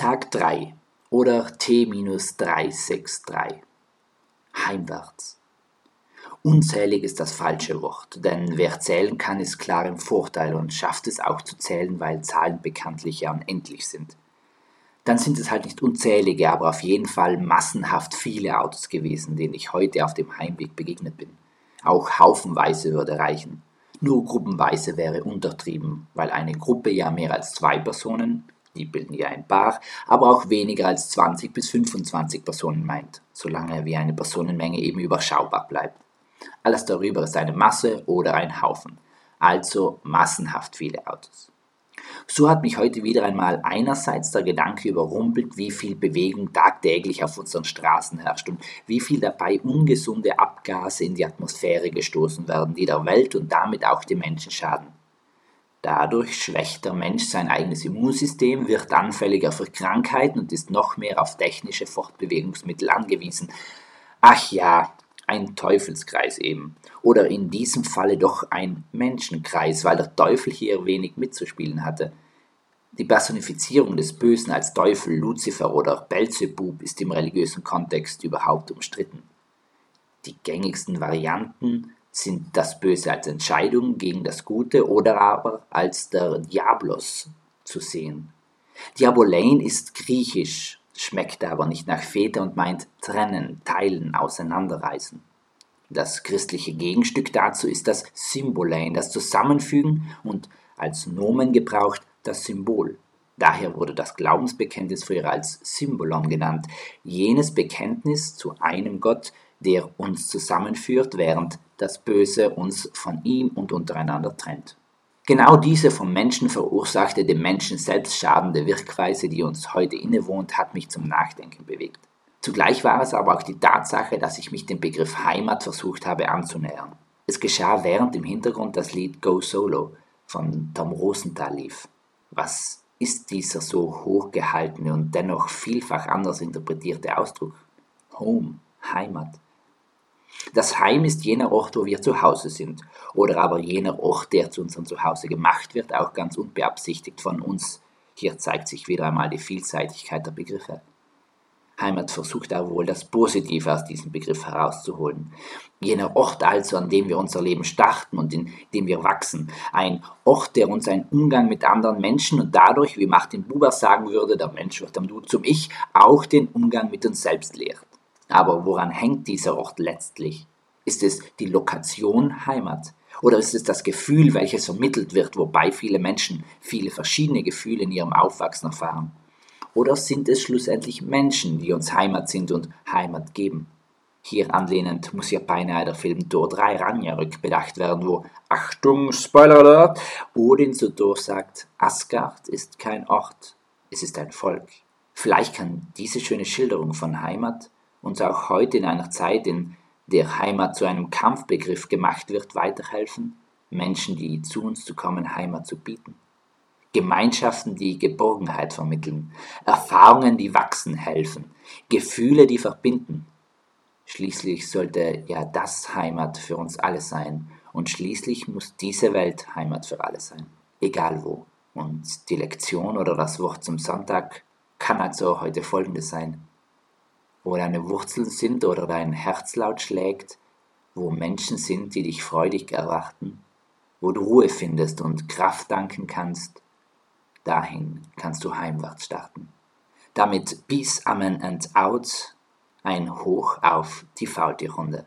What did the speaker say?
Tag 3 oder T-363. Heimwärts. Unzählig ist das falsche Wort, denn wer zählen kann, ist klar im Vorteil und schafft es auch zu zählen, weil Zahlen bekanntlich ja unendlich sind. Dann sind es halt nicht unzählige, aber auf jeden Fall massenhaft viele Autos gewesen, denen ich heute auf dem Heimweg begegnet bin. Auch haufenweise würde reichen. Nur gruppenweise wäre untertrieben, weil eine Gruppe ja mehr als zwei Personen, die bilden ja ein Paar, aber auch weniger als 20 bis 25 Personen meint, solange wie eine Personenmenge eben überschaubar bleibt. Alles darüber ist eine Masse oder ein Haufen, also massenhaft viele Autos. So hat mich heute wieder einmal einerseits der Gedanke überrumpelt, wie viel Bewegung tagtäglich auf unseren Straßen herrscht und wie viel dabei ungesunde Abgase in die Atmosphäre gestoßen werden, die der Welt und damit auch den Menschen schaden. Dadurch schwächt der Mensch sein eigenes Immunsystem, wird anfälliger für Krankheiten und ist noch mehr auf technische Fortbewegungsmittel angewiesen. Ach ja, ein Teufelskreis eben. Oder in diesem Falle doch ein Menschenkreis, weil der Teufel hier wenig mitzuspielen hatte. Die Personifizierung des Bösen als Teufel, Luzifer oder Belzebub ist im religiösen Kontext überhaupt umstritten. Die gängigsten Varianten sind das Böse als Entscheidung gegen das Gute oder aber als der Diablos zu sehen. Diabolein ist griechisch, schmeckt aber nicht nach Fete und meint trennen, teilen, auseinanderreißen. Das christliche Gegenstück dazu ist das Symbolein, das Zusammenfügen und als Nomen gebraucht das Symbol. Daher wurde das Glaubensbekenntnis früher als Symbolon genannt, jenes Bekenntnis zu einem Gott, der uns zusammenführt, während das Böse uns von ihm und untereinander trennt. Genau diese vom Menschen verursachte, dem Menschen selbst schadende Wirkweise, die uns heute innewohnt, hat mich zum Nachdenken bewegt. Zugleich war es aber auch die Tatsache, dass ich mich dem Begriff Heimat versucht habe anzunähern. Es geschah während im Hintergrund das Lied Go Solo von Tom Rosenthal lief. Was ist dieser so hochgehaltene und dennoch vielfach anders interpretierte Ausdruck? Home, Heimat. Das Heim ist jener Ort, wo wir zu Hause sind, oder aber jener Ort, der zu unserem Zuhause gemacht wird, auch ganz unbeabsichtigt von uns. Hier zeigt sich wieder einmal die Vielseitigkeit der Begriffe. Heimat versucht auch wohl das Positive aus diesem Begriff herauszuholen. Jener Ort also, an dem wir unser Leben starten und in dem wir wachsen. Ein Ort, der uns einen Umgang mit anderen Menschen und dadurch, wie Martin Buber sagen würde, der Mensch wird am Du zum Ich, auch den Umgang mit uns selbst lehrt. Aber woran hängt dieser Ort letztlich? Ist es die Lokation Heimat? Oder ist es das Gefühl, welches vermittelt wird, wobei viele Menschen viele verschiedene Gefühle in ihrem Aufwachsen erfahren? Oder sind es schlussendlich Menschen, die uns Heimat sind und Heimat geben? Hier anlehnend muss ja beinahe der Film Tor 3 Ragnarök bedacht werden, wo, Achtung, Spoiler Alert, Odin zu Thor sagt, Asgard ist kein Ort, es ist ein Volk. Vielleicht kann diese schöne Schilderung von Heimat uns auch heute in einer Zeit, in der Heimat zu einem Kampfbegriff gemacht wird, weiterhelfen, Menschen, die zu uns zu kommen, Heimat zu bieten. Gemeinschaften, die Geborgenheit vermitteln, Erfahrungen, die wachsen helfen, Gefühle, die verbinden. Schließlich sollte ja das Heimat für uns alle sein und schließlich muss diese Welt Heimat für alle sein, egal wo. Und die Lektion oder das Wort zum Sonntag kann also heute folgendes sein. Wo deine Wurzeln sind oder dein Herz laut schlägt, wo Menschen sind, die dich freudig erwarten, wo du Ruhe findest und Kraft danken kannst, Dahin kannst du heimwärts starten. Damit Peace, Amen and Out, ein Hoch auf die Faultierrunde.